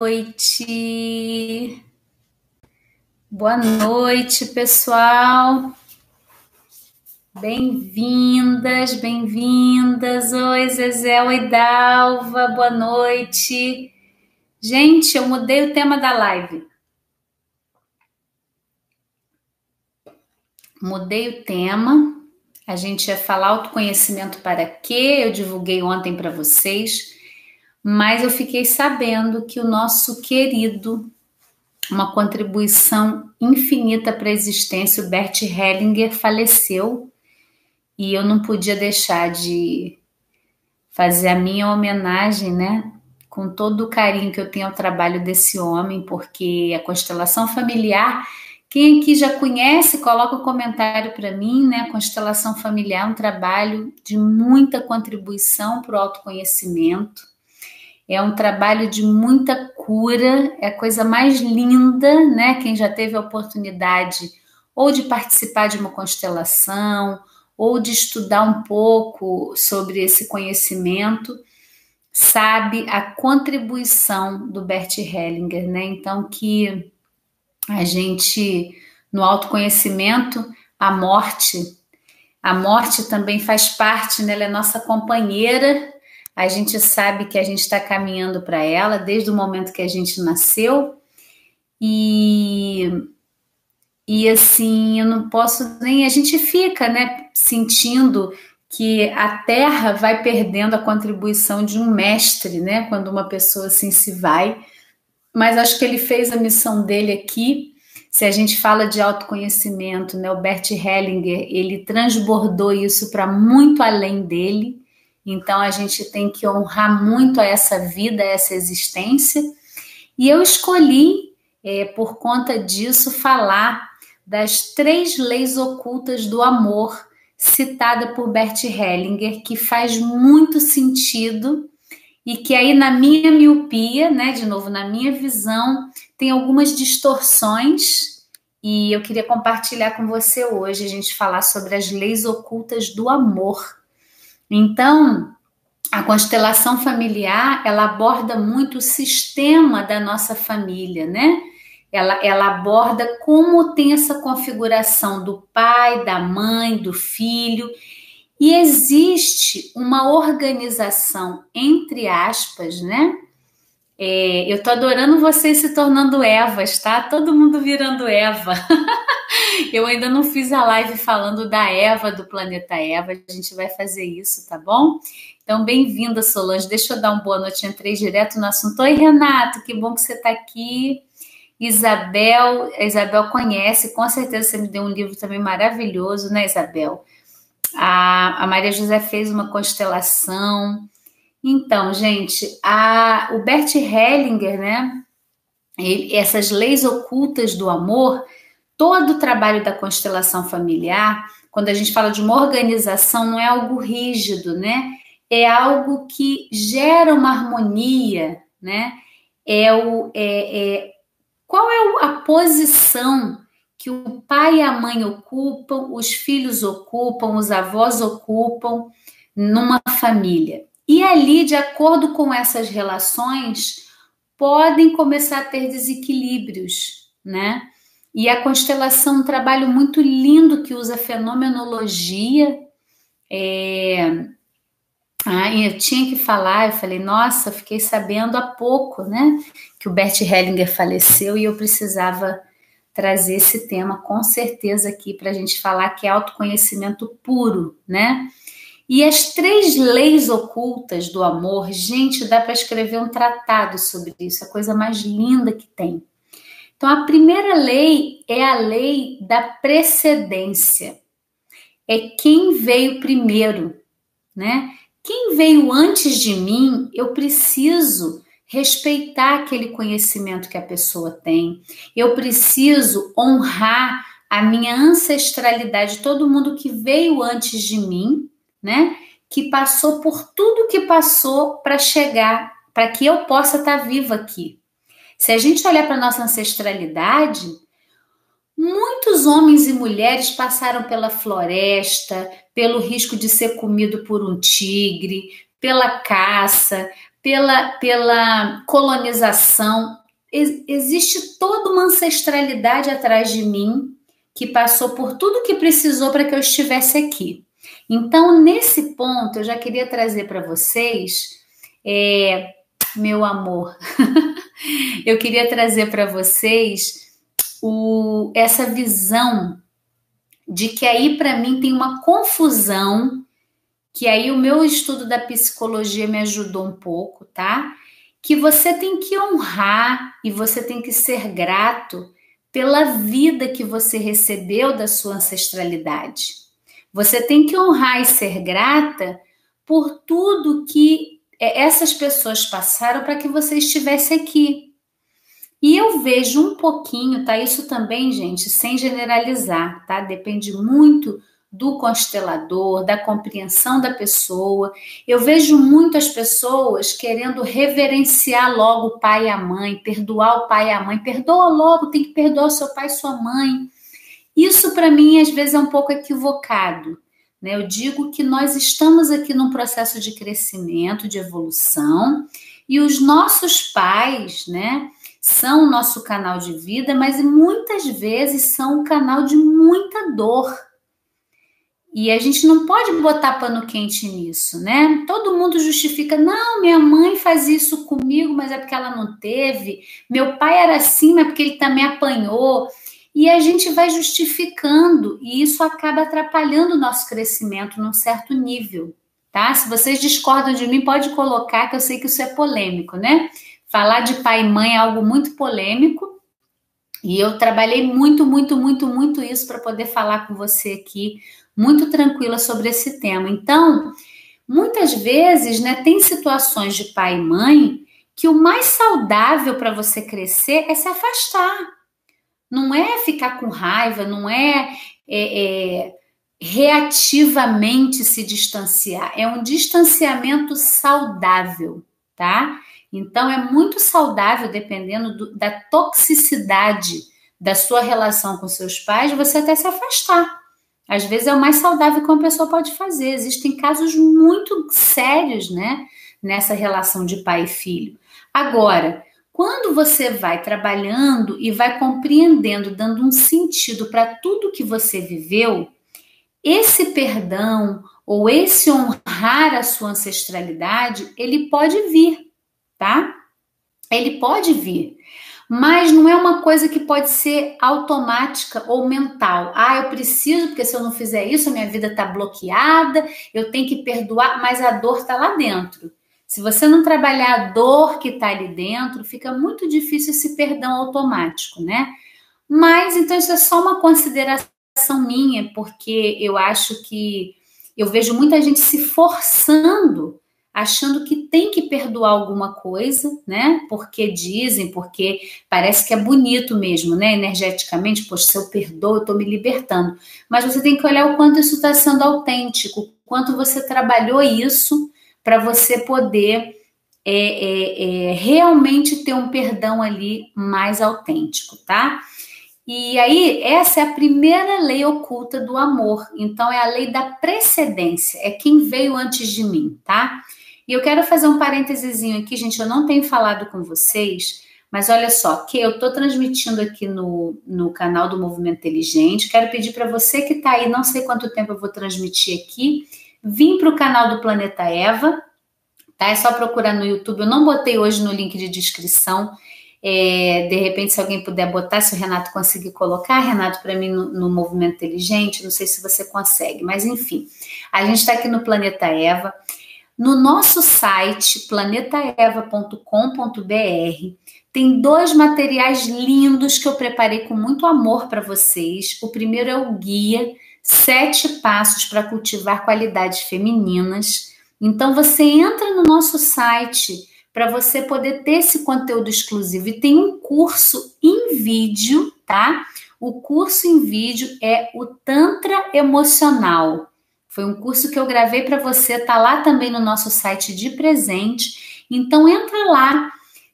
noite. Boa noite, pessoal. Bem-vindas, bem-vindas. Oi, Zezé, oi, Dalva, boa noite. Gente, eu mudei o tema da live. Mudei o tema. A gente ia falar autoconhecimento para quê? Eu divulguei ontem para vocês mas eu fiquei sabendo que o nosso querido, uma contribuição infinita para a existência, o Bert Hellinger, faleceu e eu não podia deixar de fazer a minha homenagem, né? Com todo o carinho que eu tenho ao trabalho desse homem, porque a constelação familiar, quem aqui já conhece, coloca um comentário para mim, né? Constelação familiar é um trabalho de muita contribuição para o autoconhecimento é um trabalho de muita cura, é a coisa mais linda, né? Quem já teve a oportunidade ou de participar de uma constelação, ou de estudar um pouco sobre esse conhecimento, sabe a contribuição do Bert Hellinger, né? Então que a gente no autoconhecimento, a morte, a morte também faz parte, né? Ela é nossa companheira a gente sabe que a gente está caminhando para ela desde o momento que a gente nasceu. E e assim eu não posso nem a gente fica né sentindo que a Terra vai perdendo a contribuição de um mestre né quando uma pessoa assim se vai. Mas acho que ele fez a missão dele aqui. Se a gente fala de autoconhecimento né o Bert Hellinger ele transbordou isso para muito além dele então a gente tem que honrar muito essa vida, essa existência. E eu escolhi, é, por conta disso, falar das três leis ocultas do amor, citada por Bert Hellinger, que faz muito sentido e que aí na minha miopia, né, de novo na minha visão, tem algumas distorções e eu queria compartilhar com você hoje a gente falar sobre as leis ocultas do amor. Então, a constelação familiar, ela aborda muito o sistema da nossa família, né? Ela, ela aborda como tem essa configuração do pai, da mãe, do filho, e existe uma organização, entre aspas, né? É, eu tô adorando vocês se tornando Evas, tá? Todo mundo virando Eva. eu ainda não fiz a live falando da Eva do planeta Eva. A gente vai fazer isso, tá bom? Então, bem-vinda, Solange. Deixa eu dar uma boa noite. Entrei direto no assunto. Oi, Renato, que bom que você está aqui. Isabel, a Isabel conhece, com certeza você me deu um livro também maravilhoso, né, Isabel? A, a Maria José fez uma constelação. Então, gente, a, o Bert Hellinger, né? Ele, essas leis ocultas do amor, todo o trabalho da constelação familiar, quando a gente fala de uma organização, não é algo rígido, né? É algo que gera uma harmonia, né? É o, é, é, qual é a posição que o pai e a mãe ocupam, os filhos ocupam, os avós ocupam numa família. E ali, de acordo com essas relações, podem começar a ter desequilíbrios, né? E a constelação é um trabalho muito lindo que usa fenomenologia. É... Ah, eu tinha que falar, eu falei, nossa, fiquei sabendo há pouco, né? Que o Bert Hellinger faleceu e eu precisava trazer esse tema com certeza aqui para a gente falar que é autoconhecimento puro, né? E as três leis ocultas do amor, gente, dá para escrever um tratado sobre isso, a coisa mais linda que tem. Então, a primeira lei é a lei da precedência. É quem veio primeiro, né? Quem veio antes de mim, eu preciso respeitar aquele conhecimento que a pessoa tem. Eu preciso honrar a minha ancestralidade, todo mundo que veio antes de mim, né? Que passou por tudo que passou para chegar, para que eu possa estar tá viva aqui. Se a gente olhar para nossa ancestralidade, muitos homens e mulheres passaram pela floresta, pelo risco de ser comido por um tigre, pela caça, pela, pela colonização. Ex existe toda uma ancestralidade atrás de mim que passou por tudo que precisou para que eu estivesse aqui. Então, nesse ponto, eu já queria trazer para vocês, é, meu amor, eu queria trazer para vocês o, essa visão de que aí para mim tem uma confusão que aí o meu estudo da psicologia me ajudou um pouco, tá? Que você tem que honrar e você tem que ser grato pela vida que você recebeu da sua ancestralidade. Você tem que honrar e ser grata por tudo que é, essas pessoas passaram para que você estivesse aqui. E eu vejo um pouquinho, tá? Isso também, gente, sem generalizar, tá? Depende muito do constelador, da compreensão da pessoa. Eu vejo muitas pessoas querendo reverenciar logo o pai e a mãe, perdoar o pai e a mãe. Perdoa logo, tem que perdoar seu pai e sua mãe. Isso para mim às vezes é um pouco equivocado. Né? Eu digo que nós estamos aqui num processo de crescimento, de evolução, e os nossos pais, né, são o nosso canal de vida, mas muitas vezes são um canal de muita dor e a gente não pode botar pano quente nisso, né? Todo mundo justifica, não, minha mãe faz isso comigo, mas é porque ela não teve. Meu pai era assim, mas é porque ele também apanhou. E a gente vai justificando, e isso acaba atrapalhando o nosso crescimento num certo nível, tá? Se vocês discordam de mim, pode colocar, que eu sei que isso é polêmico, né? Falar de pai e mãe é algo muito polêmico, e eu trabalhei muito, muito, muito, muito isso para poder falar com você aqui muito tranquila sobre esse tema. Então, muitas vezes, né, tem situações de pai e mãe que o mais saudável para você crescer é se afastar. Não é ficar com raiva, não é, é, é reativamente se distanciar, é um distanciamento saudável, tá? Então é muito saudável, dependendo do, da toxicidade da sua relação com seus pais, você até se afastar. Às vezes é o mais saudável que uma pessoa pode fazer. Existem casos muito sérios, né, nessa relação de pai e filho. Agora, quando você vai trabalhando e vai compreendendo, dando um sentido para tudo que você viveu, esse perdão ou esse honrar a sua ancestralidade, ele pode vir, tá? Ele pode vir mas não é uma coisa que pode ser automática ou mental. Ah, eu preciso, porque se eu não fizer isso, minha vida está bloqueada, eu tenho que perdoar, mas a dor está lá dentro. Se você não trabalhar a dor que está ali dentro, fica muito difícil esse perdão automático, né? Mas então isso é só uma consideração minha, porque eu acho que eu vejo muita gente se forçando achando que tem que perdoar alguma coisa, né? Porque dizem, porque parece que é bonito mesmo, né? Energeticamente, poxa, se eu perdoo, eu estou me libertando. Mas você tem que olhar o quanto isso está sendo autêntico, o quanto você trabalhou isso para você poder é, é, é, realmente ter um perdão ali mais autêntico, tá? E aí, essa é a primeira lei oculta do amor. Então, é a lei da precedência, é quem veio antes de mim, tá? E eu quero fazer um parênteses aqui, gente. Eu não tenho falado com vocês, mas olha só, que eu estou transmitindo aqui no, no canal do Movimento Inteligente. Quero pedir para você que está aí, não sei quanto tempo eu vou transmitir aqui, vim para o canal do Planeta Eva, tá? É só procurar no YouTube. Eu não botei hoje no link de descrição. É, de repente, se alguém puder botar, se o Renato conseguir colocar, Renato, para mim no, no, Movimento Inteligente, não sei se você consegue, mas enfim, a gente está aqui no Planeta Eva. No nosso site planetaeva.com.br tem dois materiais lindos que eu preparei com muito amor para vocês. O primeiro é o guia Sete Passos para Cultivar Qualidades Femininas. Então você entra no nosso site para você poder ter esse conteúdo exclusivo e tem um curso em vídeo, tá? O curso em vídeo é o Tantra Emocional. Foi um curso que eu gravei para você, tá lá também no nosso site de presente. Então entra lá,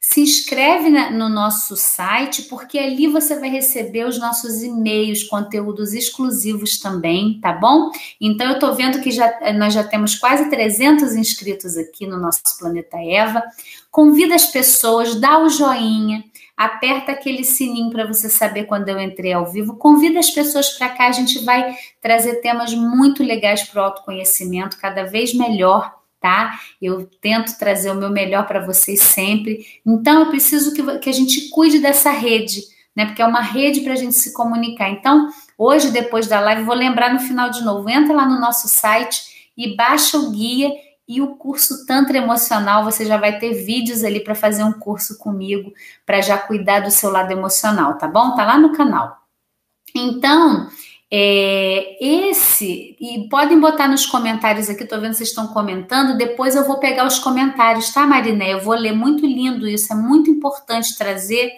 se inscreve na, no nosso site, porque ali você vai receber os nossos e-mails, conteúdos exclusivos também, tá bom? Então eu tô vendo que já, nós já temos quase 300 inscritos aqui no nosso Planeta Eva. Convida as pessoas, dá o joinha, aperta aquele sininho para você saber quando eu entrei ao vivo. Convida as pessoas para cá, a gente vai trazer temas muito legais para o autoconhecimento, cada vez melhor tá? Eu tento trazer o meu melhor para vocês sempre. Então, eu preciso que, que a gente cuide dessa rede, né? Porque é uma rede para a gente se comunicar. Então, hoje, depois da live, vou lembrar no final de novo: entra lá no nosso site e baixa o guia e o curso Tantra Emocional. Você já vai ter vídeos ali para fazer um curso comigo, para já cuidar do seu lado emocional, tá bom? Tá lá no canal. Então, é, esse, e podem botar nos comentários aqui, tô vendo vocês estão comentando, depois eu vou pegar os comentários, tá, Mariné? Eu vou ler, muito lindo isso, é muito importante trazer,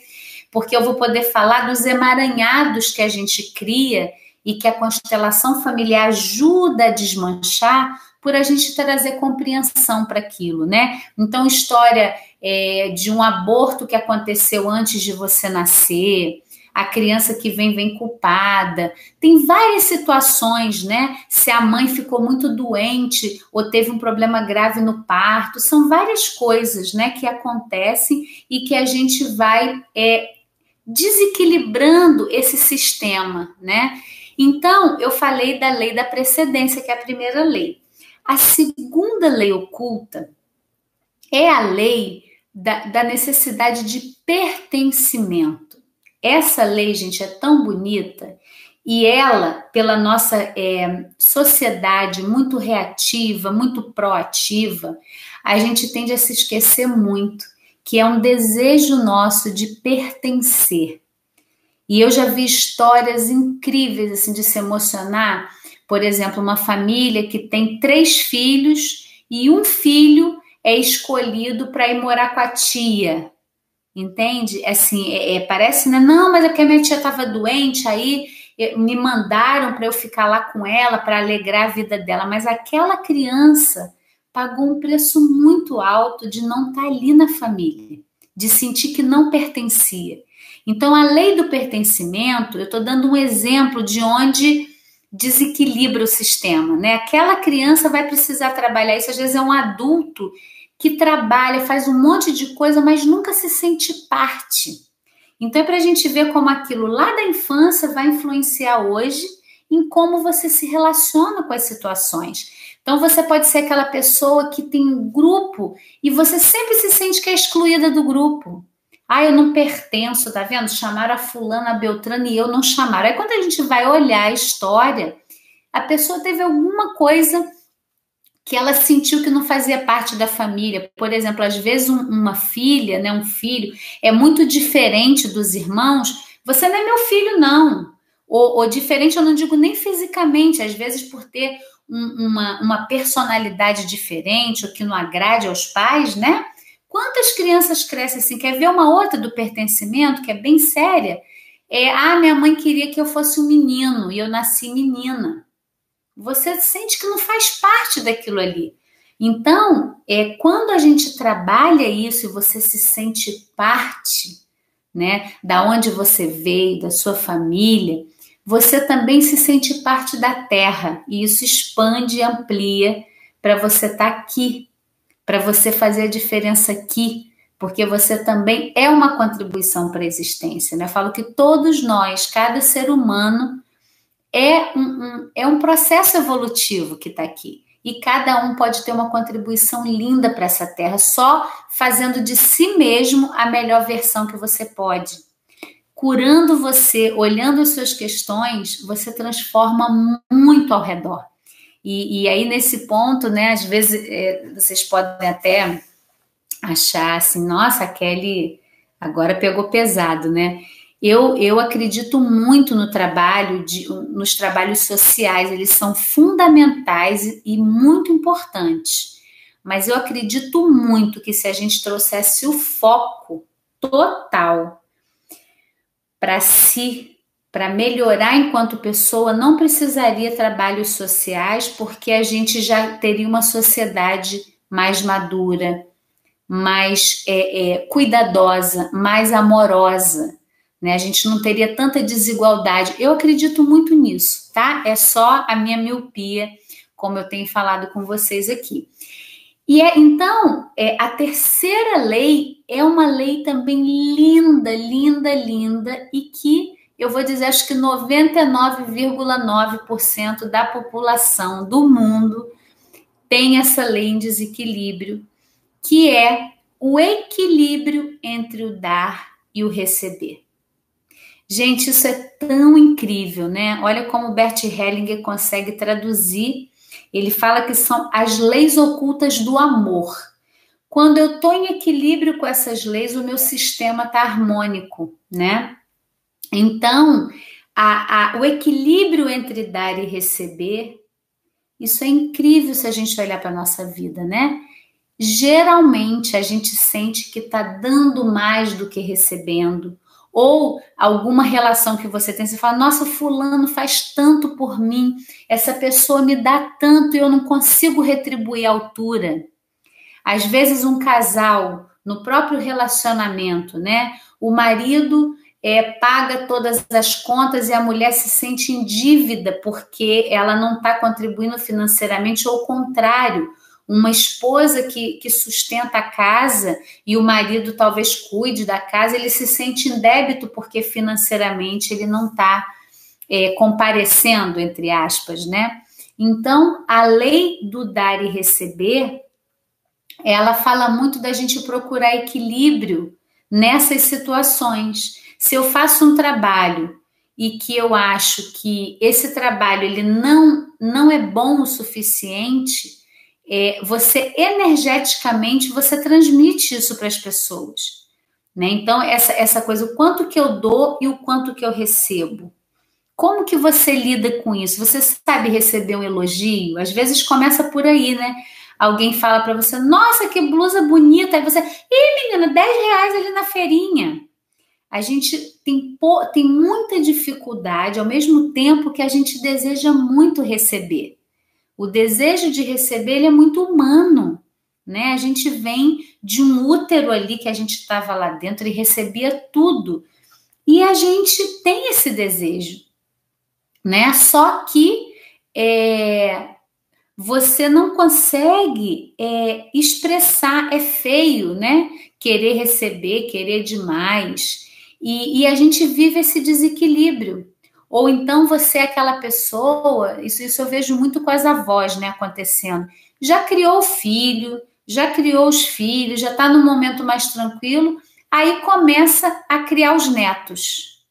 porque eu vou poder falar dos emaranhados que a gente cria e que a constelação familiar ajuda a desmanchar por a gente trazer compreensão para aquilo, né? Então, história é, de um aborto que aconteceu antes de você nascer, a criança que vem vem culpada. Tem várias situações, né? Se a mãe ficou muito doente ou teve um problema grave no parto, são várias coisas, né, que acontecem e que a gente vai é, desequilibrando esse sistema, né? Então, eu falei da lei da precedência, que é a primeira lei. A segunda lei oculta é a lei da, da necessidade de pertencimento. Essa lei, gente, é tão bonita e ela, pela nossa é, sociedade muito reativa, muito proativa, a gente tende a se esquecer muito que é um desejo nosso de pertencer. E eu já vi histórias incríveis assim de se emocionar. Por exemplo, uma família que tem três filhos e um filho é escolhido para ir morar com a tia. Entende? Assim, é, é, parece, né? Não, mas é que a minha tia estava doente, aí me mandaram para eu ficar lá com ela para alegrar a vida dela. Mas aquela criança pagou um preço muito alto de não estar tá ali na família, de sentir que não pertencia. Então, a lei do pertencimento, eu estou dando um exemplo de onde desequilibra o sistema, né? Aquela criança vai precisar trabalhar isso, às vezes é um adulto que trabalha, faz um monte de coisa, mas nunca se sente parte. Então é para a gente ver como aquilo lá da infância vai influenciar hoje em como você se relaciona com as situações. Então você pode ser aquela pessoa que tem um grupo e você sempre se sente que é excluída do grupo. Ah, eu não pertenço, tá vendo? Chamaram a fulana, a Beltrana e eu não chamaram. Aí quando a gente vai olhar a história, a pessoa teve alguma coisa que ela sentiu que não fazia parte da família. Por exemplo, às vezes um, uma filha, né, um filho, é muito diferente dos irmãos. Você não é meu filho, não. Ou, ou diferente, eu não digo nem fisicamente, às vezes por ter um, uma, uma personalidade diferente, ou que não agrade aos pais, né? Quantas crianças crescem assim? Quer ver uma outra do pertencimento, que é bem séria? É, ah, minha mãe queria que eu fosse um menino e eu nasci menina. Você sente que não faz parte daquilo ali. Então, é quando a gente trabalha isso e você se sente parte, né, da onde você veio, da sua família, você também se sente parte da terra e isso expande e amplia para você estar tá aqui, para você fazer a diferença aqui, porque você também é uma contribuição para a existência. Né? Eu falo que todos nós, cada ser humano, é um, um, é um processo evolutivo que está aqui. E cada um pode ter uma contribuição linda para essa terra, só fazendo de si mesmo a melhor versão que você pode. Curando você, olhando as suas questões, você transforma muito ao redor. E, e aí, nesse ponto, né, às vezes é, vocês podem até achar assim, nossa, a Kelly agora pegou pesado, né? Eu, eu acredito muito no trabalho, de, nos trabalhos sociais, eles são fundamentais e muito importantes. Mas eu acredito muito que se a gente trouxesse o foco total para si, para melhorar enquanto pessoa, não precisaria trabalhos sociais, porque a gente já teria uma sociedade mais madura, mais é, é, cuidadosa, mais amorosa. Né? A gente não teria tanta desigualdade. Eu acredito muito nisso, tá? É só a minha miopia, como eu tenho falado com vocês aqui. E é, então, é, a terceira lei é uma lei também linda, linda, linda, e que eu vou dizer, acho que 99,9% da população do mundo tem essa lei em desequilíbrio, que é o equilíbrio entre o dar e o receber. Gente, isso é tão incrível, né? Olha como Bert Hellinger consegue traduzir ele fala que são as leis ocultas do amor. Quando eu estou em equilíbrio com essas leis, o meu sistema está harmônico, né? Então, a, a, o equilíbrio entre dar e receber, isso é incrível se a gente olhar para a nossa vida, né? Geralmente a gente sente que está dando mais do que recebendo, ou alguma relação que você tem, você fala, nossa, fulano faz tanto por mim, essa pessoa me dá tanto e eu não consigo retribuir a altura. Às vezes um casal, no próprio relacionamento, né? O marido é, paga todas as contas e a mulher se sente em dívida porque ela não está contribuindo financeiramente, ou o contrário, uma esposa que, que sustenta a casa e o marido talvez cuide da casa, ele se sente em débito porque financeiramente ele não está é, comparecendo, entre aspas, né? Então, a lei do dar e receber, ela fala muito da gente procurar equilíbrio nessas situações. Se eu faço um trabalho e que eu acho que esse trabalho ele não, não é bom o suficiente, é, você energeticamente você transmite isso para as pessoas. Né? Então, essa, essa coisa, o quanto que eu dou e o quanto que eu recebo. Como que você lida com isso? Você sabe receber um elogio? Às vezes começa por aí, né? Alguém fala para você, nossa, que blusa bonita. Aí você, ih, menina, 10 reais ali na feirinha. A gente tem, tem muita dificuldade, ao mesmo tempo que a gente deseja muito receber. O desejo de receber é muito humano, né? A gente vem de um útero ali que a gente estava lá dentro e recebia tudo. E a gente tem esse desejo, né? Só que é, você não consegue é, expressar, é feio, né? Querer receber, querer demais. E, e a gente vive esse desequilíbrio. Ou então você é aquela pessoa, isso, isso eu vejo muito com as avós né, acontecendo. Já criou o filho, já criou os filhos, já está no momento mais tranquilo, aí começa a criar os netos.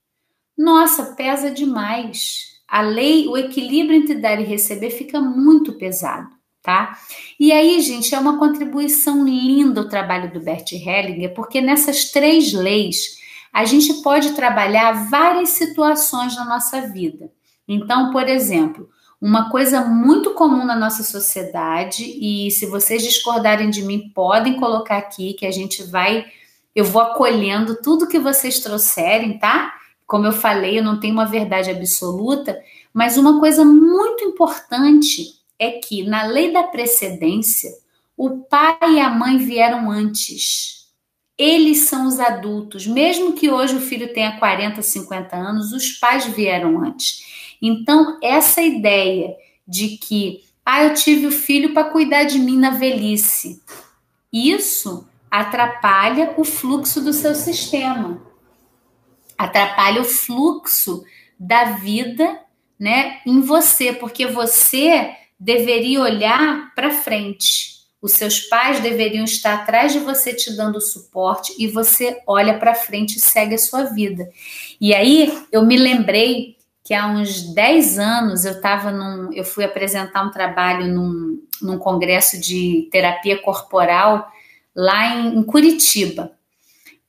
Nossa, pesa demais. A lei, o equilíbrio entre dar e receber fica muito pesado, tá? E aí, gente, é uma contribuição linda o trabalho do Bert Hellinger, porque nessas três leis a gente pode trabalhar várias situações na nossa vida. Então, por exemplo, uma coisa muito comum na nossa sociedade, e se vocês discordarem de mim, podem colocar aqui que a gente vai, eu vou acolhendo tudo que vocês trouxerem, tá? Como eu falei, eu não tenho uma verdade absoluta, mas uma coisa muito importante é que na lei da precedência, o pai e a mãe vieram antes. Eles são os adultos, mesmo que hoje o filho tenha 40, 50 anos, os pais vieram antes. Então, essa ideia de que, ah, eu tive o filho para cuidar de mim na velhice, isso atrapalha o fluxo do seu sistema, atrapalha o fluxo da vida, né, em você, porque você deveria olhar para frente os seus pais deveriam estar atrás de você te dando suporte e você olha para frente e segue a sua vida. E aí eu me lembrei que há uns 10 anos eu estava num. Eu fui apresentar um trabalho num, num congresso de terapia corporal lá em, em Curitiba.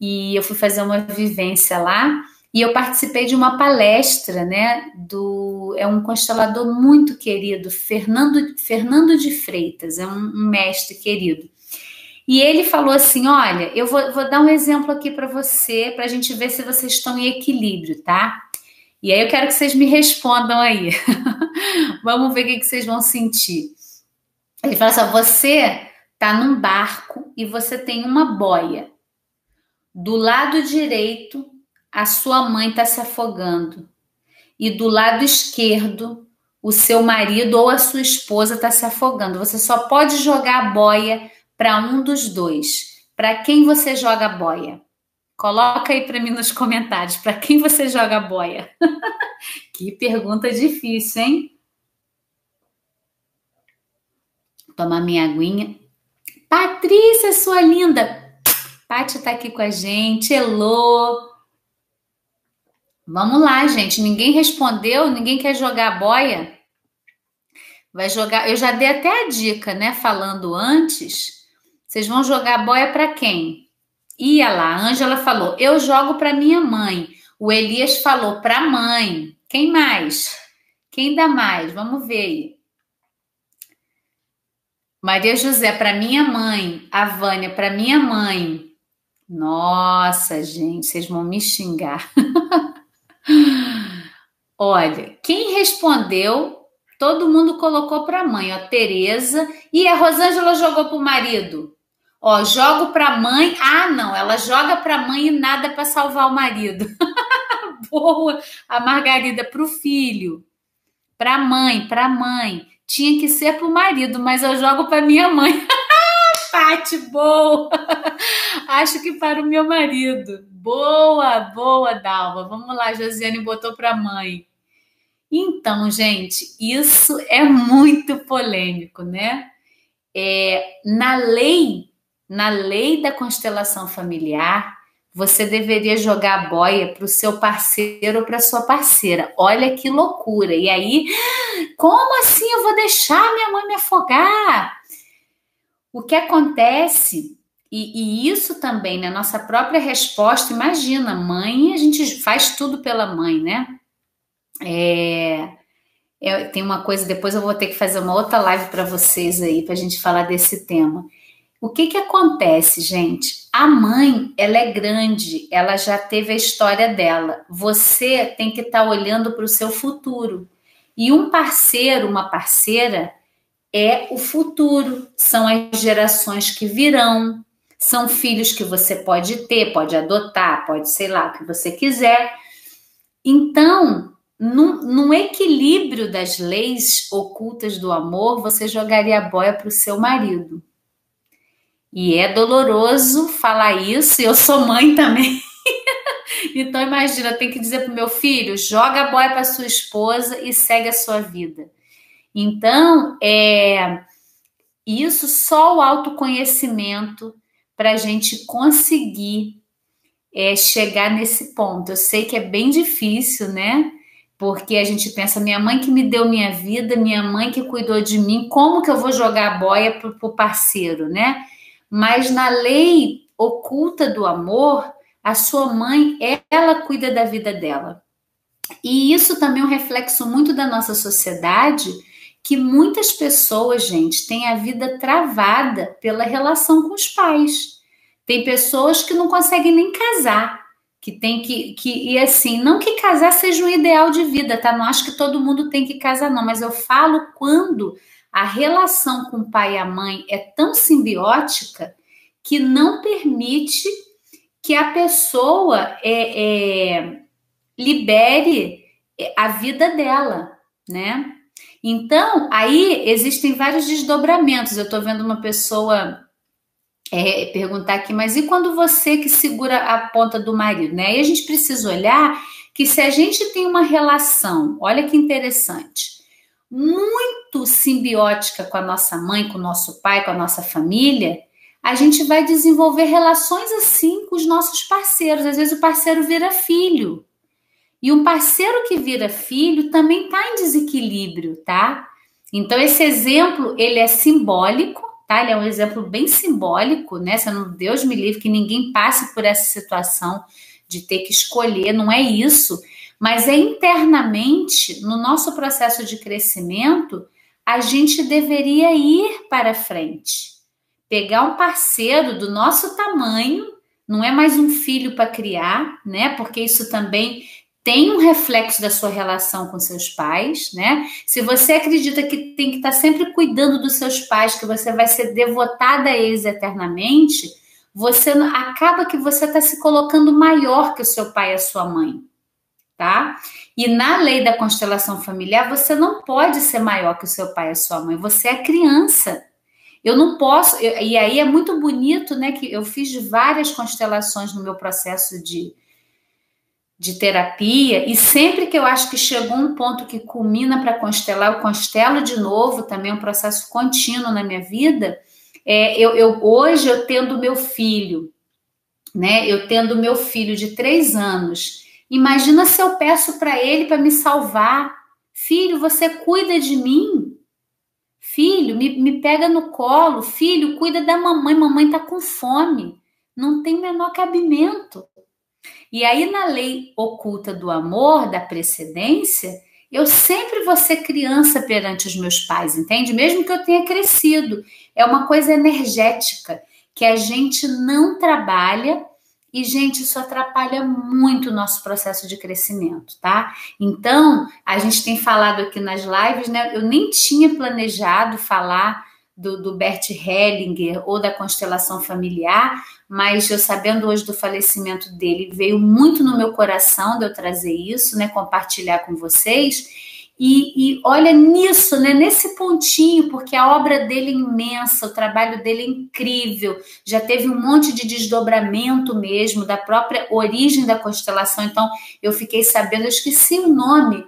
E eu fui fazer uma vivência lá e eu participei de uma palestra, né, do é um constelador muito querido, Fernando Fernando de Freitas, é um, um mestre querido. E ele falou assim: Olha, eu vou, vou dar um exemplo aqui para você, para a gente ver se vocês estão em equilíbrio, tá? E aí eu quero que vocês me respondam aí. Vamos ver o que, vocês vão sentir. Ele fala assim: Você tá num barco e você tem uma boia. Do lado direito, a sua mãe está se afogando. E do lado esquerdo, o seu marido ou a sua esposa está se afogando. Você só pode jogar a boia para um dos dois. Para quem você joga a boia? Coloca aí para mim nos comentários. Para quem você joga a boia? que pergunta difícil, hein? Tomar minha aguinha. Patrícia, sua linda. Paty tá aqui com a gente. Elô. Vamos lá, gente. Ninguém respondeu, ninguém quer jogar boia. Vai jogar. Eu já dei até a dica, né? Falando antes. Vocês vão jogar boia para quem? Ia lá, a Ângela falou: "Eu jogo para minha mãe". O Elias falou: "Para mãe". Quem mais? Quem dá mais? Vamos ver aí. Maria José para minha mãe, a Vânia para minha mãe. Nossa, gente, vocês vão me xingar. Olha, quem respondeu, todo mundo colocou para a mãe, ó, Tereza, e a Rosângela jogou para o marido. Ó, jogo para mãe. Ah, não, ela joga para mãe e nada para salvar o marido. Boa, a Margarida para o filho, para mãe, para mãe. Tinha que ser para o marido, mas eu jogo para minha mãe. Pati, boa! Acho que para o meu marido. Boa, boa, Dalva. Vamos lá, Josiane botou para mãe. Então, gente, isso é muito polêmico, né? É, na lei, na lei da constelação familiar, você deveria jogar a boia para o seu parceiro ou para sua parceira. Olha que loucura! E aí, como assim eu vou deixar minha mãe me afogar? O que acontece, e, e, isso também na nossa própria resposta, imagina, mãe, a gente faz tudo pela mãe, né? É, é, tem uma coisa, depois eu vou ter que fazer uma outra live para vocês aí, para a gente falar desse tema. O que que acontece, gente? A mãe, ela é grande, ela já teve a história dela. Você tem que estar tá olhando para o seu futuro. E um parceiro, uma parceira, é o futuro, são as gerações que virão, são filhos que você pode ter, pode adotar, pode sei lá, o que você quiser. Então, num, num equilíbrio das leis ocultas do amor, você jogaria a boia para o seu marido. E é doloroso falar isso, e eu sou mãe também. então imagina, tem que dizer para o meu filho: joga a boia para sua esposa e segue a sua vida. Então, é isso só o autoconhecimento para a gente conseguir é, chegar nesse ponto. Eu sei que é bem difícil, né? Porque a gente pensa, minha mãe que me deu minha vida, minha mãe que cuidou de mim, como que eu vou jogar a boia para o parceiro, né? Mas na lei oculta do amor, a sua mãe, ela cuida da vida dela. E isso também é um reflexo muito da nossa sociedade, que muitas pessoas, gente, têm a vida travada pela relação com os pais. Tem pessoas que não conseguem nem casar, que tem que, que e assim, não que casar seja um ideal de vida, tá? Não acho que todo mundo tem que casar não, mas eu falo quando a relação com o pai e a mãe é tão simbiótica que não permite que a pessoa é, é, libere a vida dela, né? Então, aí existem vários desdobramentos. Eu estou vendo uma pessoa é, perguntar aqui, mas e quando você que segura a ponta do marido, né? A gente precisa olhar que se a gente tem uma relação, olha que interessante, muito simbiótica com a nossa mãe, com o nosso pai, com a nossa família, a gente vai desenvolver relações assim com os nossos parceiros. Às vezes o parceiro vira filho. E um parceiro que vira filho também está em desequilíbrio, tá? Então esse exemplo ele é simbólico, tá? Ele é um exemplo bem simbólico, né? Deus me livre que ninguém passe por essa situação de ter que escolher, não é isso, mas é internamente no nosso processo de crescimento a gente deveria ir para frente, pegar um parceiro do nosso tamanho, não é mais um filho para criar, né? Porque isso também tem um reflexo da sua relação com seus pais, né? Se você acredita que tem que estar tá sempre cuidando dos seus pais, que você vai ser devotada a eles eternamente, você acaba que você está se colocando maior que o seu pai e a sua mãe, tá? E na lei da constelação familiar, você não pode ser maior que o seu pai e a sua mãe, você é criança. Eu não posso, eu, e aí é muito bonito, né? Que eu fiz várias constelações no meu processo de, de terapia, e sempre que eu acho que chegou um ponto que culmina para constelar, eu constelo de novo, também é um processo contínuo na minha vida. É, eu, eu, hoje eu tendo meu filho, né? Eu tendo meu filho de três anos. Imagina se eu peço para ele para me salvar. Filho, você cuida de mim. Filho, me, me pega no colo. Filho, cuida da mamãe. Mamãe tá com fome. Não tem menor cabimento. E aí, na lei oculta do amor, da precedência, eu sempre vou ser criança perante os meus pais, entende? Mesmo que eu tenha crescido. É uma coisa energética que a gente não trabalha e, gente, isso atrapalha muito o nosso processo de crescimento, tá? Então, a gente tem falado aqui nas lives, né? Eu nem tinha planejado falar do, do Bert Hellinger ou da constelação familiar, mas eu sabendo hoje do falecimento dele, veio muito no meu coração de eu trazer isso, né, compartilhar com vocês. E, e, olha nisso, né, nesse pontinho, porque a obra dele é imensa, o trabalho dele é incrível, já teve um monte de desdobramento mesmo da própria origem da constelação. Então, eu fiquei sabendo, eu esqueci o nome,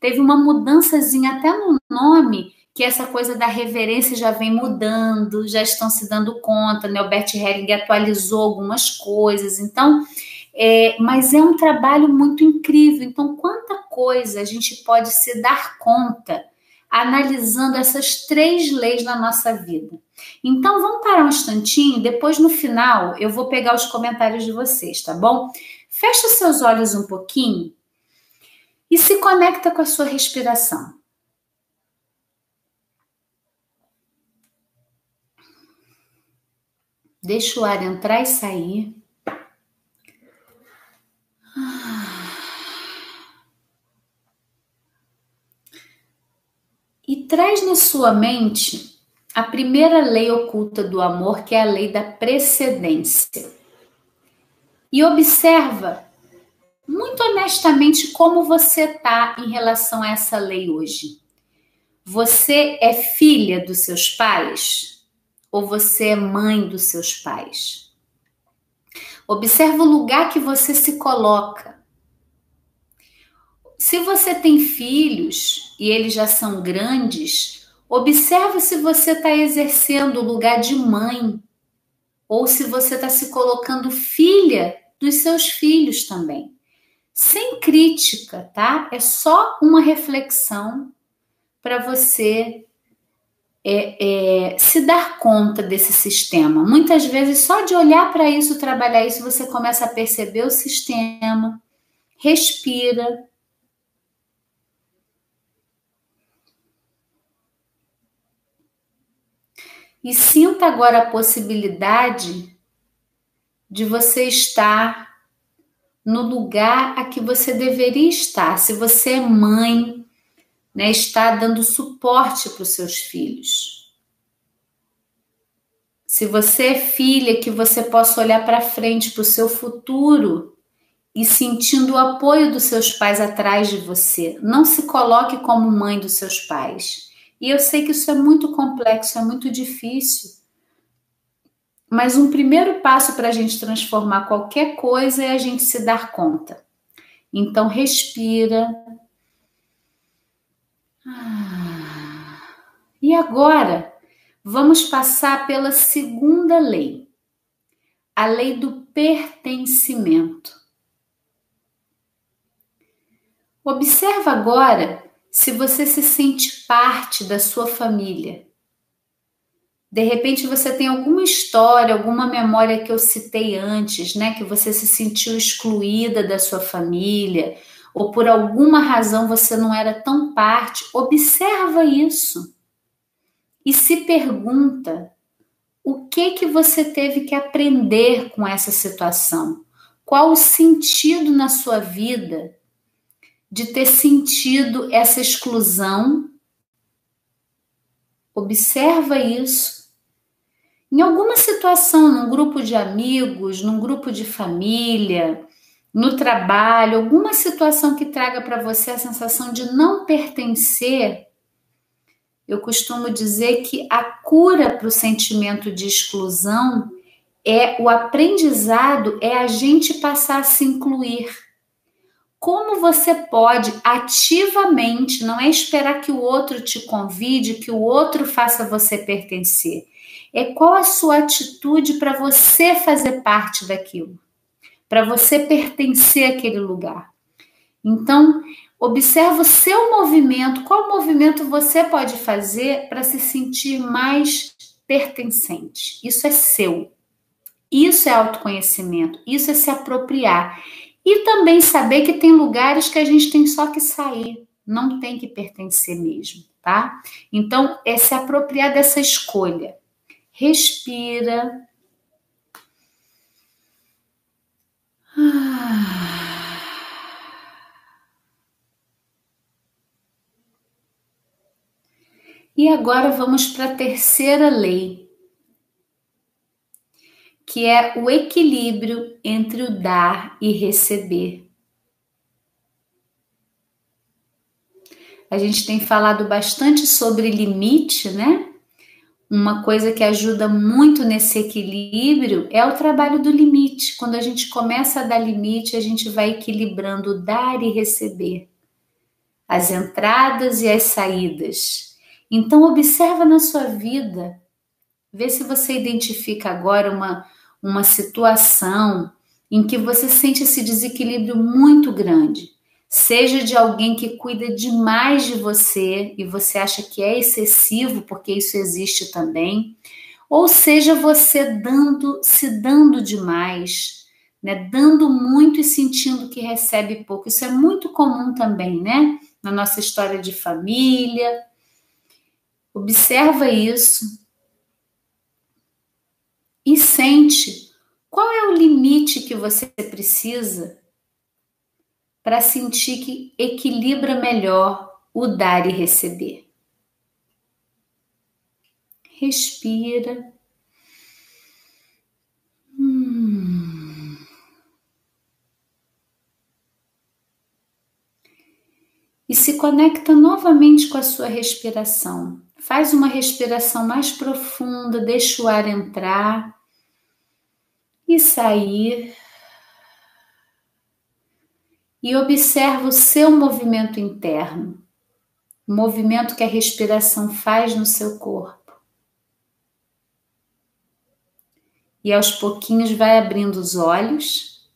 teve uma mudançazinha até no nome, que essa coisa da reverência já vem mudando, já estão se dando conta, né? O Bert Helling atualizou algumas coisas, então, é, mas é um trabalho muito incrível. Então, quanta coisa a gente pode se dar conta analisando essas três leis na nossa vida. Então, vamos parar um instantinho, depois no final eu vou pegar os comentários de vocês, tá bom? Fecha seus olhos um pouquinho e se conecta com a sua respiração. Deixa o ar entrar e sair. E traz na sua mente a primeira lei oculta do amor, que é a lei da precedência. E observa muito honestamente como você está em relação a essa lei hoje. Você é filha dos seus pais? Ou você é mãe dos seus pais. Observa o lugar que você se coloca. Se você tem filhos e eles já são grandes, observa se você está exercendo o lugar de mãe ou se você está se colocando filha dos seus filhos também. Sem crítica, tá? É só uma reflexão para você é, é, se dar conta desse sistema. Muitas vezes, só de olhar para isso, trabalhar isso, você começa a perceber o sistema, respira. E sinta agora a possibilidade de você estar no lugar a que você deveria estar. Se você é mãe, né, está dando suporte para os seus filhos. Se você é filha, que você possa olhar para frente, para o seu futuro e sentindo o apoio dos seus pais atrás de você. Não se coloque como mãe dos seus pais. E eu sei que isso é muito complexo, é muito difícil. Mas um primeiro passo para a gente transformar qualquer coisa é a gente se dar conta. Então, respira, e agora, vamos passar pela segunda lei, a lei do pertencimento. Observa agora se você se sente parte da sua família. De repente você tem alguma história, alguma memória que eu citei antes, né, que você se sentiu excluída da sua família, ou por alguma razão você não era tão parte, observa isso e se pergunta o que que você teve que aprender com essa situação? Qual o sentido na sua vida de ter sentido essa exclusão. Observa isso. Em alguma situação, num grupo de amigos, num grupo de família, no trabalho, alguma situação que traga para você a sensação de não pertencer, eu costumo dizer que a cura para o sentimento de exclusão é o aprendizado, é a gente passar a se incluir. Como você pode ativamente, não é esperar que o outro te convide, que o outro faça você pertencer. É qual a sua atitude para você fazer parte daquilo, para você pertencer àquele lugar. Então, observa o seu movimento, qual movimento você pode fazer para se sentir mais pertencente. Isso é seu. Isso é autoconhecimento, isso é se apropriar. E também saber que tem lugares que a gente tem só que sair, não tem que pertencer mesmo, tá? Então, é se apropriar dessa escolha. Respira. E agora vamos para a terceira lei, que é o equilíbrio entre o dar e receber. A gente tem falado bastante sobre limite, né? Uma coisa que ajuda muito nesse equilíbrio é o trabalho do limite. Quando a gente começa a dar limite, a gente vai equilibrando dar e receber, as entradas e as saídas. Então observa na sua vida, vê se você identifica agora uma uma situação em que você sente esse desequilíbrio muito grande, seja de alguém que cuida demais de você e você acha que é excessivo, porque isso existe também, ou seja você dando, se dando demais, né, dando muito e sentindo que recebe pouco. Isso é muito comum também, né? Na nossa história de família. Observa isso e sente qual é o limite que você precisa para sentir que equilibra melhor o dar e receber. Respira. Hum. E se conecta novamente com a sua respiração. Faz uma respiração mais profunda, deixa o ar entrar e sair. E observa o seu movimento interno, o movimento que a respiração faz no seu corpo. E aos pouquinhos vai abrindo os olhos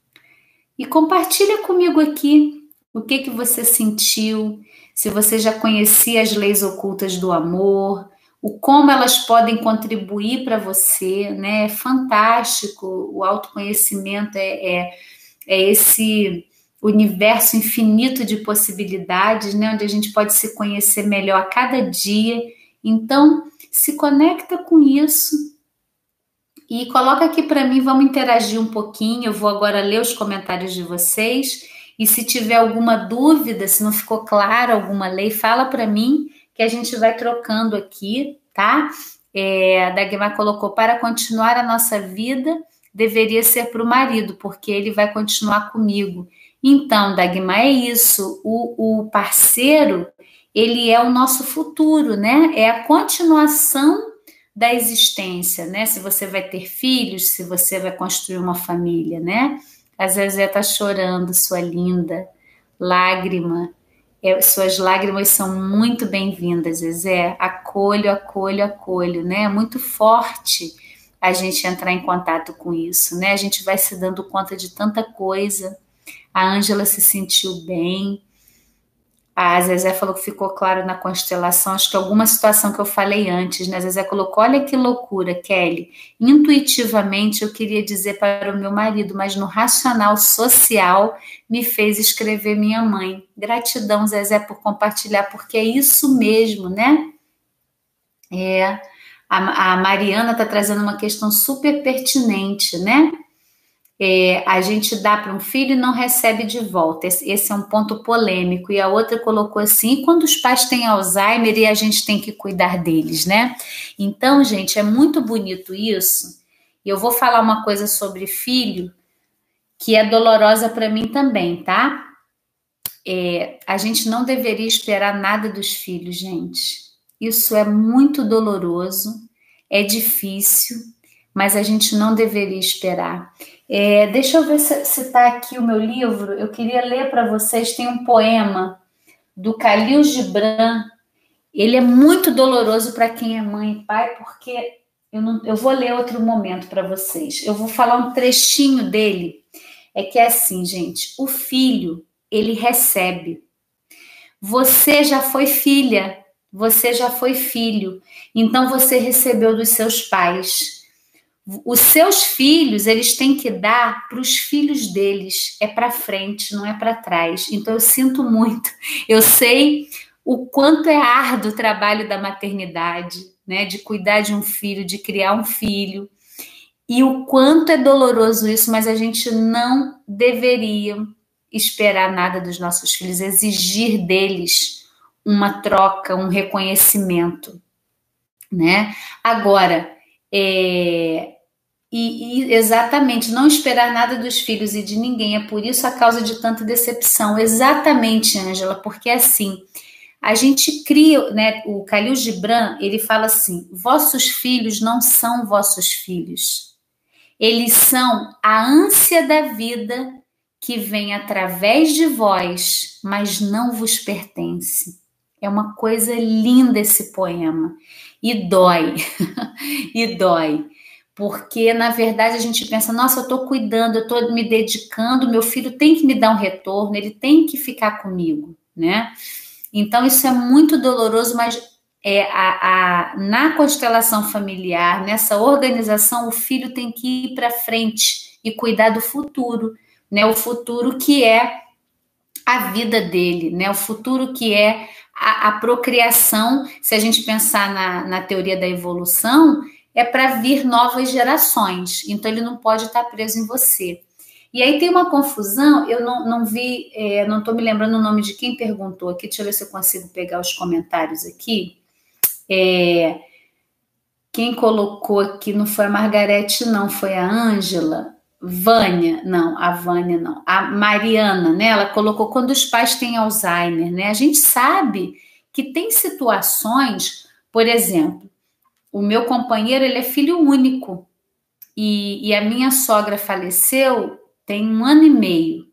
e compartilha comigo aqui o que que você sentiu, se você já conhecia as leis ocultas do amor, o como elas podem contribuir para você, né? É fantástico. O autoconhecimento é, é, é, esse universo infinito de possibilidades, né? Onde a gente pode se conhecer melhor a cada dia. Então, se conecta com isso e coloca aqui para mim. Vamos interagir um pouquinho. Eu vou agora ler os comentários de vocês e se tiver alguma dúvida, se não ficou claro alguma lei, fala para mim que a gente vai trocando aqui, tá? É, a Dagmar colocou para continuar a nossa vida deveria ser para o marido, porque ele vai continuar comigo. Então, Dagmar, é isso. O, o parceiro, ele é o nosso futuro, né? É a continuação da existência, né? Se você vai ter filhos, se você vai construir uma família, né? A Zezé tá chorando, sua linda. Lágrima. É, suas lágrimas são muito bem-vindas, Zezé. Acolho, acolho, acolho, né? É muito forte a gente entrar em contato com isso, né? A gente vai se dando conta de tanta coisa. A Ângela se sentiu bem, a Zezé falou que ficou claro na constelação, acho que alguma situação que eu falei antes, né? A Zezé colocou: olha que loucura, Kelly. Intuitivamente eu queria dizer para o meu marido, mas no racional social me fez escrever minha mãe. Gratidão, Zezé, por compartilhar, porque é isso mesmo, né? É. A, a Mariana está trazendo uma questão super pertinente, né? É, a gente dá para um filho e não recebe de volta. Esse, esse, é um ponto polêmico. E a outra colocou assim: quando os pais têm Alzheimer e a gente tem que cuidar deles, né? Então, gente, é muito bonito isso. E eu vou falar uma coisa sobre filho que é dolorosa para mim também, tá? É, a gente não deveria esperar nada dos filhos, gente. Isso é muito doloroso, é difícil, mas a gente não deveria esperar. É, deixa eu ver se está aqui o meu livro. Eu queria ler para vocês. Tem um poema do Khalil Gibran. Ele é muito doloroso para quem é mãe e pai, porque eu, não, eu vou ler outro momento para vocês. Eu vou falar um trechinho dele. É que é assim, gente: o filho, ele recebe. Você já foi filha, você já foi filho, então você recebeu dos seus pais os seus filhos, eles têm que dar para os filhos deles. É para frente, não é para trás. Então eu sinto muito. Eu sei o quanto é árduo o trabalho da maternidade, né, de cuidar de um filho, de criar um filho. E o quanto é doloroso isso, mas a gente não deveria esperar nada dos nossos filhos, exigir deles uma troca, um reconhecimento, né? Agora, é, e, e, exatamente, não esperar nada dos filhos e de ninguém. É por isso a causa de tanta decepção. Exatamente, Ângela, porque assim, a gente cria, né? O Khalil Gibran, ele fala assim: vossos filhos não são vossos filhos. Eles são a ânsia da vida que vem através de vós, mas não vos pertence. É uma coisa linda esse poema. E dói. e dói porque na verdade a gente pensa, nossa, eu estou cuidando, eu estou me dedicando, meu filho tem que me dar um retorno, ele tem que ficar comigo, né? Então isso é muito doloroso, mas é a, a na constelação familiar, nessa organização, o filho tem que ir para frente e cuidar do futuro, né? O futuro que é a vida dele, né? O futuro que é a, a procriação, se a gente pensar na, na teoria da evolução, é para vir novas gerações. Então ele não pode estar preso em você. E aí tem uma confusão, eu não, não vi, é, não estou me lembrando o nome de quem perguntou aqui, deixa eu ver se eu consigo pegar os comentários aqui. É, quem colocou aqui não foi a Margarete, não, foi a Ângela. Vânia, não, a Vânia não, a Mariana, né? Ela colocou quando os pais têm Alzheimer, né? A gente sabe que tem situações, por exemplo, o meu companheiro ele é filho único e, e a minha sogra faleceu tem um ano e meio.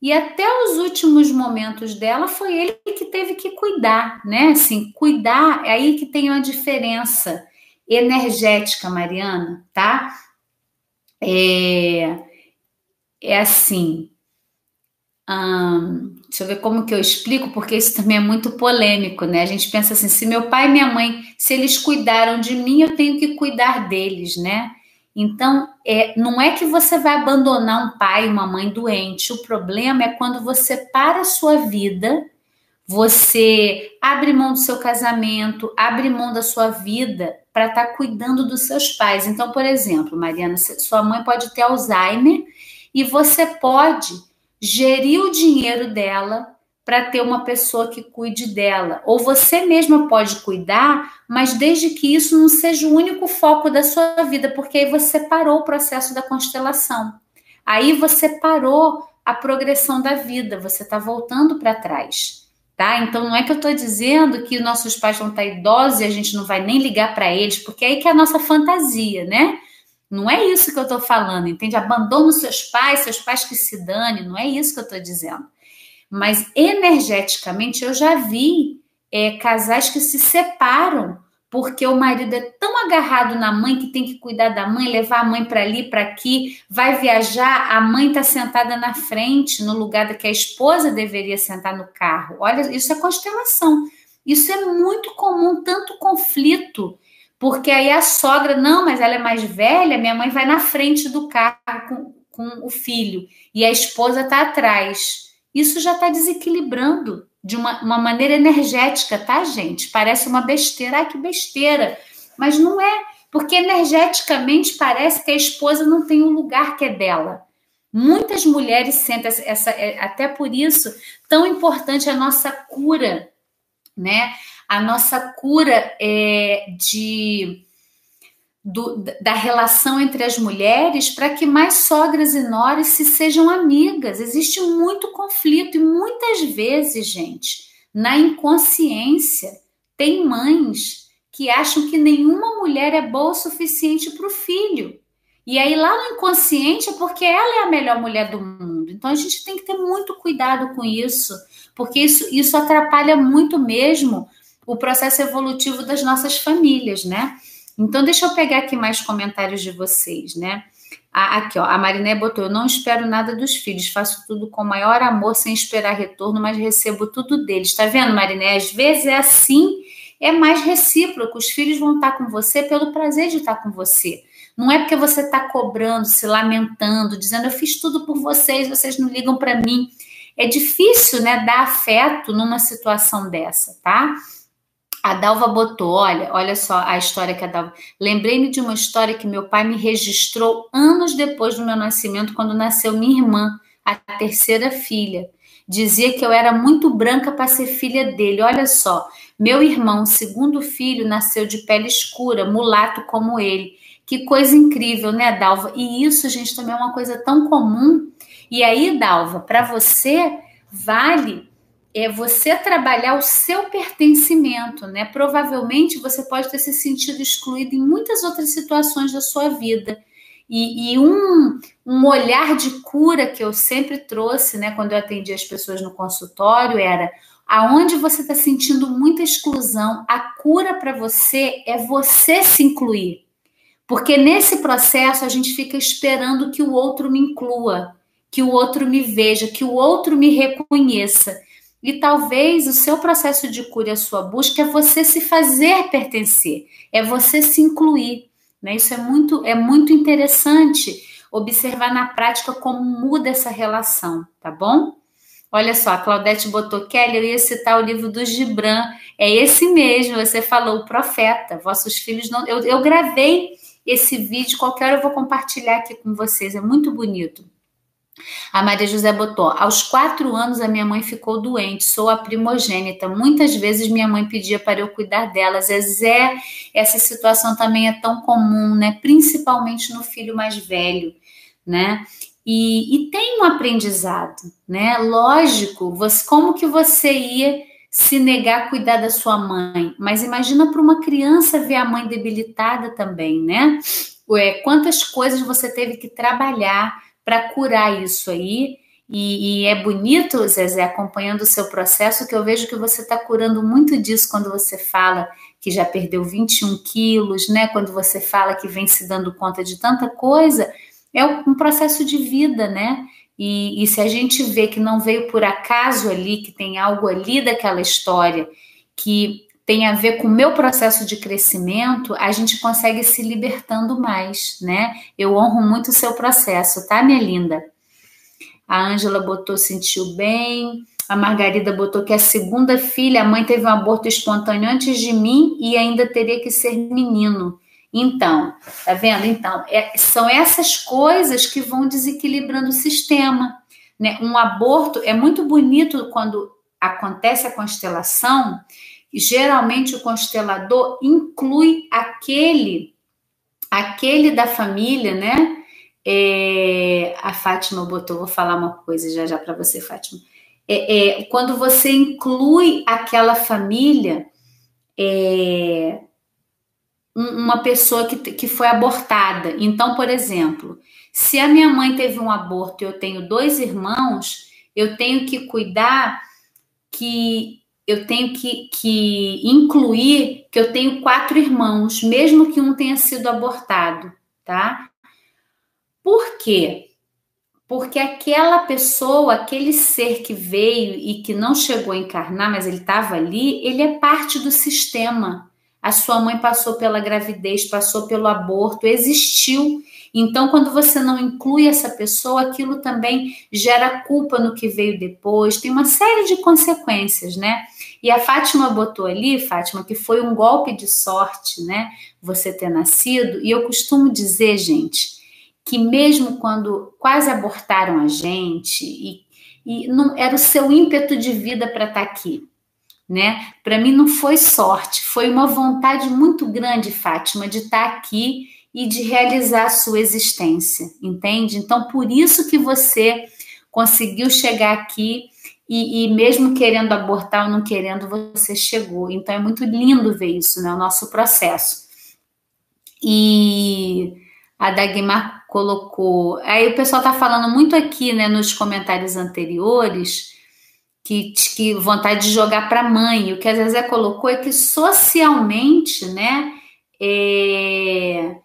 E até os últimos momentos dela foi ele que teve que cuidar, né? Assim, cuidar é aí que tem uma diferença energética, Mariana, tá? É, é assim. Hum, Deixa eu ver como que eu explico, porque isso também é muito polêmico, né? A gente pensa assim: se meu pai e minha mãe, se eles cuidaram de mim, eu tenho que cuidar deles, né? Então, é, não é que você vai abandonar um pai e uma mãe doente. O problema é quando você para a sua vida, você abre mão do seu casamento, abre mão da sua vida para estar tá cuidando dos seus pais. Então, por exemplo, Mariana, sua mãe pode ter Alzheimer e você pode gerir o dinheiro dela para ter uma pessoa que cuide dela. Ou você mesma pode cuidar, mas desde que isso não seja o único foco da sua vida, porque aí você parou o processo da constelação. Aí você parou a progressão da vida, você está voltando para trás. Tá? Então não é que eu estou dizendo que nossos pais vão estar tá idosos e a gente não vai nem ligar para eles, porque é aí que é a nossa fantasia, né? Não é isso que eu estou falando, entende? Abandona os seus pais, seus pais que se dane, não é isso que eu estou dizendo. Mas energeticamente eu já vi é, casais que se separam porque o marido é tão agarrado na mãe que tem que cuidar da mãe, levar a mãe para ali, para aqui, vai viajar, a mãe está sentada na frente, no lugar que a esposa deveria sentar no carro. Olha, isso é constelação. Isso é muito comum, tanto conflito porque aí a sogra, não, mas ela é mais velha, minha mãe vai na frente do carro com, com o filho e a esposa está atrás. Isso já está desequilibrando de uma, uma maneira energética, tá, gente? Parece uma besteira, ai que besteira. Mas não é, porque energeticamente parece que a esposa não tem um lugar que é dela. Muitas mulheres sentem essa, essa é, até por isso tão importante a nossa cura, né? A nossa cura é, de do, da relação entre as mulheres para que mais sogras e noras se sejam amigas. Existe muito conflito e muitas vezes, gente, na inconsciência, tem mães que acham que nenhuma mulher é boa o suficiente para o filho. E aí, lá no inconsciente, é porque ela é a melhor mulher do mundo. Então, a gente tem que ter muito cuidado com isso, porque isso, isso atrapalha muito mesmo o processo evolutivo das nossas famílias, né? Então, deixa eu pegar aqui mais comentários de vocês, né? Aqui, ó, a Mariné botou: Eu não espero nada dos filhos, faço tudo com maior amor, sem esperar retorno, mas recebo tudo deles. Tá vendo, Mariné? Às vezes é assim, é mais recíproco. Os filhos vão estar com você pelo prazer de estar com você. Não é porque você está cobrando, se lamentando, dizendo eu fiz tudo por vocês, vocês não ligam para mim. É difícil, né, dar afeto numa situação dessa, tá? A Dalva botou, olha, olha só a história que a Dalva. Lembrei-me de uma história que meu pai me registrou anos depois do meu nascimento, quando nasceu minha irmã, a terceira filha. Dizia que eu era muito branca para ser filha dele. Olha só, meu irmão, segundo filho, nasceu de pele escura, mulato como ele. Que coisa incrível, né, Dalva? E isso, gente, também é uma coisa tão comum. E aí, Dalva, para você vale é você trabalhar o seu pertencimento, né? Provavelmente você pode ter se sentido excluído em muitas outras situações da sua vida. E, e um, um olhar de cura que eu sempre trouxe, né, quando eu atendi as pessoas no consultório, era aonde você está sentindo muita exclusão, a cura para você é você se incluir. Porque nesse processo a gente fica esperando que o outro me inclua, que o outro me veja, que o outro me reconheça. E talvez o seu processo de cura e a sua busca é você se fazer pertencer, é você se incluir. Né? Isso é muito, é muito interessante observar na prática como muda essa relação, tá bom? Olha só, a Claudete botou, Kelly, eu ia citar o livro do Gibran, é esse mesmo, você falou, o profeta, vossos filhos não... Eu, eu gravei esse vídeo, qualquer hora eu vou compartilhar aqui com vocês, é muito bonito. A Maria José botou: aos quatro anos a minha mãe ficou doente, sou a primogênita. Muitas vezes minha mãe pedia para eu cuidar delas. É essa situação também é tão comum, né? Principalmente no filho mais velho, né? E, e tem um aprendizado, né? Lógico, você, como que você ia se negar a cuidar da sua mãe? Mas imagina para uma criança ver a mãe debilitada também, né? Ué, quantas coisas você teve que trabalhar para curar isso aí. E, e, é bonito, Zezé, acompanhando o seu processo, que eu vejo que você está curando muito disso quando você fala que já perdeu 21 quilos, né? Quando você fala que vem se dando conta de tanta coisa, é um processo de vida, né? E, e se a gente vê que não veio por acaso ali, que tem algo ali daquela história que tem a ver com o meu processo de crescimento, a gente consegue se libertando mais, né? Eu honro muito o seu processo, tá, minha linda? A Ângela botou sentiu bem. A Margarida botou que a segunda filha, a mãe teve um aborto espontâneo antes de mim e ainda teria que ser menino. Então, tá vendo? Então, é, são essas coisas que vão desequilibrando o sistema. Né? Um aborto é muito bonito quando acontece a constelação geralmente o constelador inclui aquele, aquele da família, né? É, a Fátima botou, vou falar uma coisa já já para você, Fátima. É, é, quando você inclui aquela família, é, uma pessoa que, que foi abortada. Então, por exemplo, se a minha mãe teve um aborto e eu tenho dois irmãos, eu tenho que cuidar que eu tenho que, que incluir que eu tenho quatro irmãos, mesmo que um tenha sido abortado, tá? Por quê? Porque aquela pessoa, aquele ser que veio e que não chegou a encarnar, mas ele estava ali, ele é parte do sistema. A sua mãe passou pela gravidez, passou pelo aborto, existiu. Então, quando você não inclui essa pessoa, aquilo também gera culpa no que veio depois, tem uma série de consequências, né? E a Fátima botou ali, Fátima, que foi um golpe de sorte, né? Você ter nascido. E eu costumo dizer, gente, que mesmo quando quase abortaram a gente e, e não era o seu ímpeto de vida para estar tá aqui, né? Para mim não foi sorte, foi uma vontade muito grande, Fátima, de estar tá aqui e de realizar a sua existência, entende? Então por isso que você conseguiu chegar aqui e, e, mesmo querendo abortar ou não querendo, você chegou. Então é muito lindo ver isso, né? O nosso processo. E a Dagmar colocou. Aí o pessoal está falando muito aqui, né, nos comentários anteriores, que, que vontade de jogar para mãe. O que a Zezé colocou é que socialmente, né, é,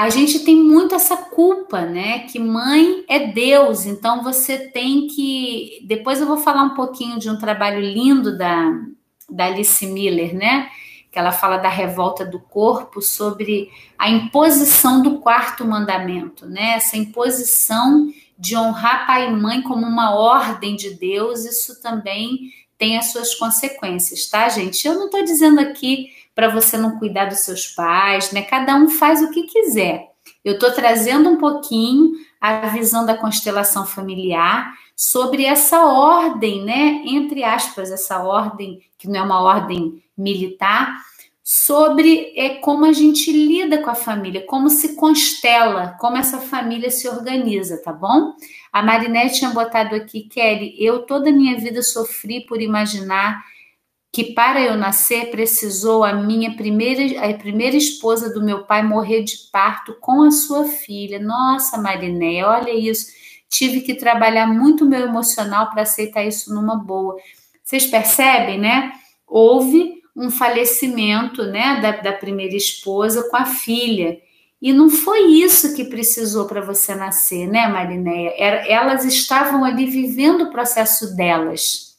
a gente tem muito essa culpa, né? Que mãe é Deus, então você tem que. Depois eu vou falar um pouquinho de um trabalho lindo da, da Alice Miller, né? Que ela fala da revolta do corpo sobre a imposição do quarto mandamento, né? Essa imposição de honrar pai e mãe como uma ordem de Deus, isso também tem as suas consequências, tá, gente? Eu não estou dizendo aqui para você não cuidar dos seus pais, né? Cada um faz o que quiser. Eu estou trazendo um pouquinho a visão da constelação familiar sobre essa ordem, né? Entre aspas, essa ordem, que não é uma ordem militar, sobre é, como a gente lida com a família, como se constela, como essa família se organiza, tá bom? A Marinette tinha botado aqui, Kelly, eu toda a minha vida sofri por imaginar que para eu nascer precisou a minha primeira a primeira esposa do meu pai morrer de parto com a sua filha. Nossa, Mariné, olha isso. Tive que trabalhar muito meu emocional para aceitar isso numa boa. Vocês percebem, né? Houve um falecimento, né, da, da primeira esposa com a filha. E não foi isso que precisou para você nascer, né, Marinéia? Elas estavam ali vivendo o processo delas.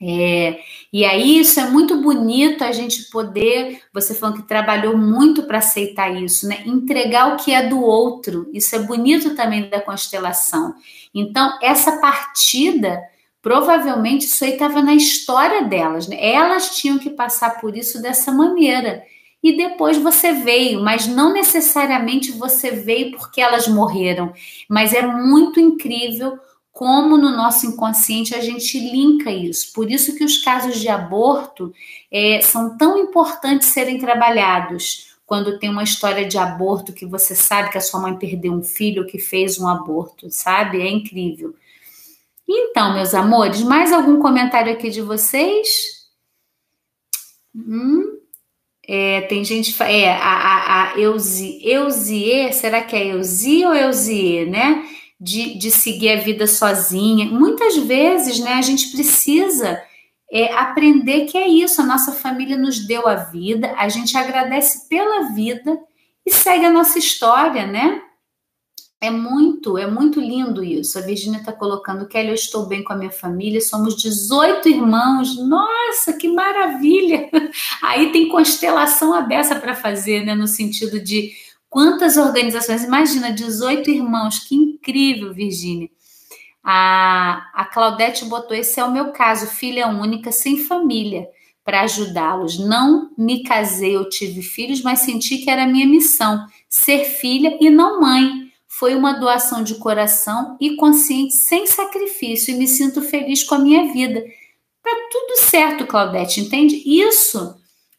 É, e aí isso é muito bonito a gente poder, você falando que trabalhou muito para aceitar isso, né? Entregar o que é do outro. Isso é bonito também da constelação. Então, essa partida, provavelmente isso aí estava na história delas, né? Elas tinham que passar por isso dessa maneira. E depois você veio, mas não necessariamente você veio porque elas morreram. Mas é muito incrível como no nosso inconsciente a gente linka isso. Por isso que os casos de aborto é, são tão importantes serem trabalhados. Quando tem uma história de aborto que você sabe que a sua mãe perdeu um filho que fez um aborto, sabe? É incrível. Então, meus amores, mais algum comentário aqui de vocês? Hum? É, tem gente. É, a, a, a Eusie, Eusie, será que é Eusie ou Eusie, né? De, de seguir a vida sozinha. Muitas vezes, né, a gente precisa é, aprender que é isso, a nossa família nos deu a vida, a gente agradece pela vida e segue a nossa história, né? É muito, é muito lindo isso. A Virginia está colocando, Kelly, eu estou bem com a minha família, somos 18 irmãos. Nossa, que maravilha! Aí tem constelação aberta para fazer, né? No sentido de Quantas organizações? Imagina, 18 irmãos, que incrível, Virgínia. A, a Claudete botou: esse é o meu caso, filha única, sem família, para ajudá-los. Não me casei, eu tive filhos, mas senti que era minha missão ser filha e não mãe. Foi uma doação de coração e consciente, sem sacrifício, e me sinto feliz com a minha vida. Tá tudo certo, Claudete, entende? Isso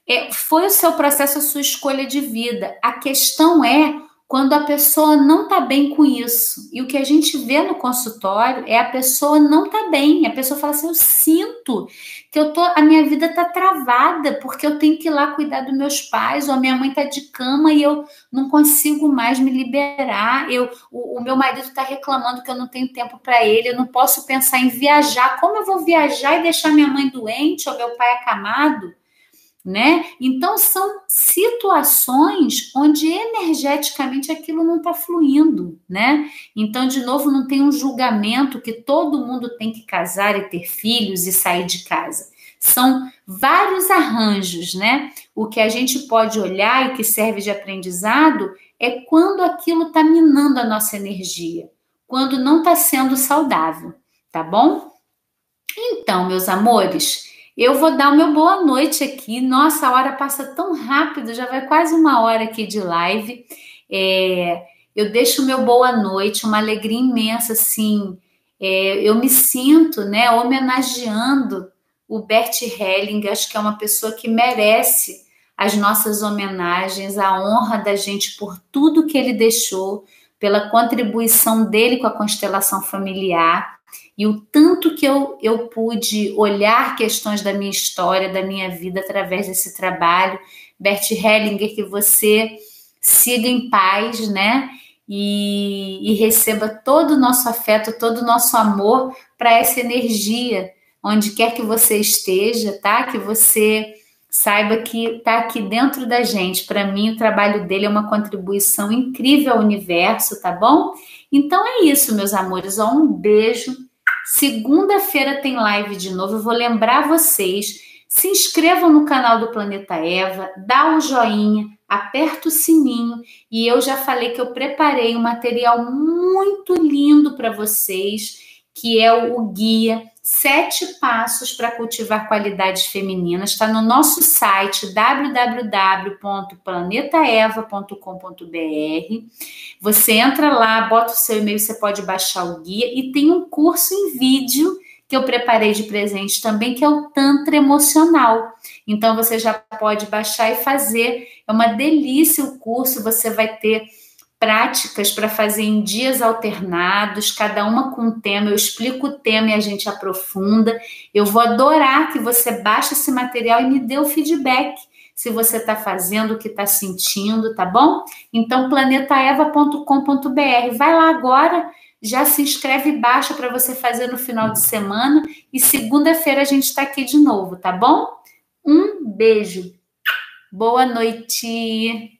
é, foi o seu processo, a sua escolha de vida. A questão é quando a pessoa não está bem com isso. E o que a gente vê no consultório é a pessoa não está bem. A pessoa fala assim: eu sinto que eu tô, a minha vida está travada porque eu tenho que ir lá cuidar dos meus pais, ou a minha mãe está de cama e eu não consigo mais me liberar. Eu, o, o meu marido está reclamando que eu não tenho tempo para ele, eu não posso pensar em viajar. Como eu vou viajar e deixar minha mãe doente ou meu pai acamado? Né? Então são situações onde energeticamente aquilo não está fluindo, né? Então, de novo, não tem um julgamento que todo mundo tem que casar e ter filhos e sair de casa. São vários arranjos, né? O que a gente pode olhar e que serve de aprendizado é quando aquilo está minando a nossa energia, quando não está sendo saudável, tá bom? Então, meus amores, eu vou dar o meu boa noite aqui. Nossa, a hora passa tão rápido, já vai quase uma hora aqui de live. É, eu deixo o meu boa noite, uma alegria imensa, assim. É, eu me sinto, né, homenageando o Bert Helling, acho que é uma pessoa que merece as nossas homenagens, a honra da gente por tudo que ele deixou, pela contribuição dele com a constelação familiar e o tanto que eu, eu pude olhar questões da minha história, da minha vida através desse trabalho. Bert Hellinger, que você siga em paz, né? E, e receba todo o nosso afeto, todo o nosso amor para essa energia, onde quer que você esteja, tá? Que você saiba que está aqui dentro da gente. Para mim, o trabalho dele é uma contribuição incrível ao universo, tá bom? Então é isso, meus amores. Ó, um beijo. Segunda-feira tem live de novo. Eu vou lembrar vocês. Se inscrevam no canal do Planeta Eva, dá um joinha, aperta o sininho e eu já falei que eu preparei um material muito lindo para vocês, que é o guia Sete passos para cultivar qualidades femininas. Está no nosso site www.planetaeva.com.br. Você entra lá, bota o seu e-mail, você pode baixar o guia e tem um curso em vídeo que eu preparei de presente também, que é o Tantra Emocional. Então você já pode baixar e fazer. É uma delícia o curso, você vai ter práticas para fazer em dias alternados, cada uma com um tema. Eu explico o tema e a gente aprofunda. Eu vou adorar que você baixe esse material e me dê o feedback se você está fazendo, o que está sentindo, tá bom? Então, planetaeva.com.br. Vai lá agora, já se inscreve e baixa para você fazer no final de semana. E segunda-feira a gente está aqui de novo, tá bom? Um beijo. Boa noite.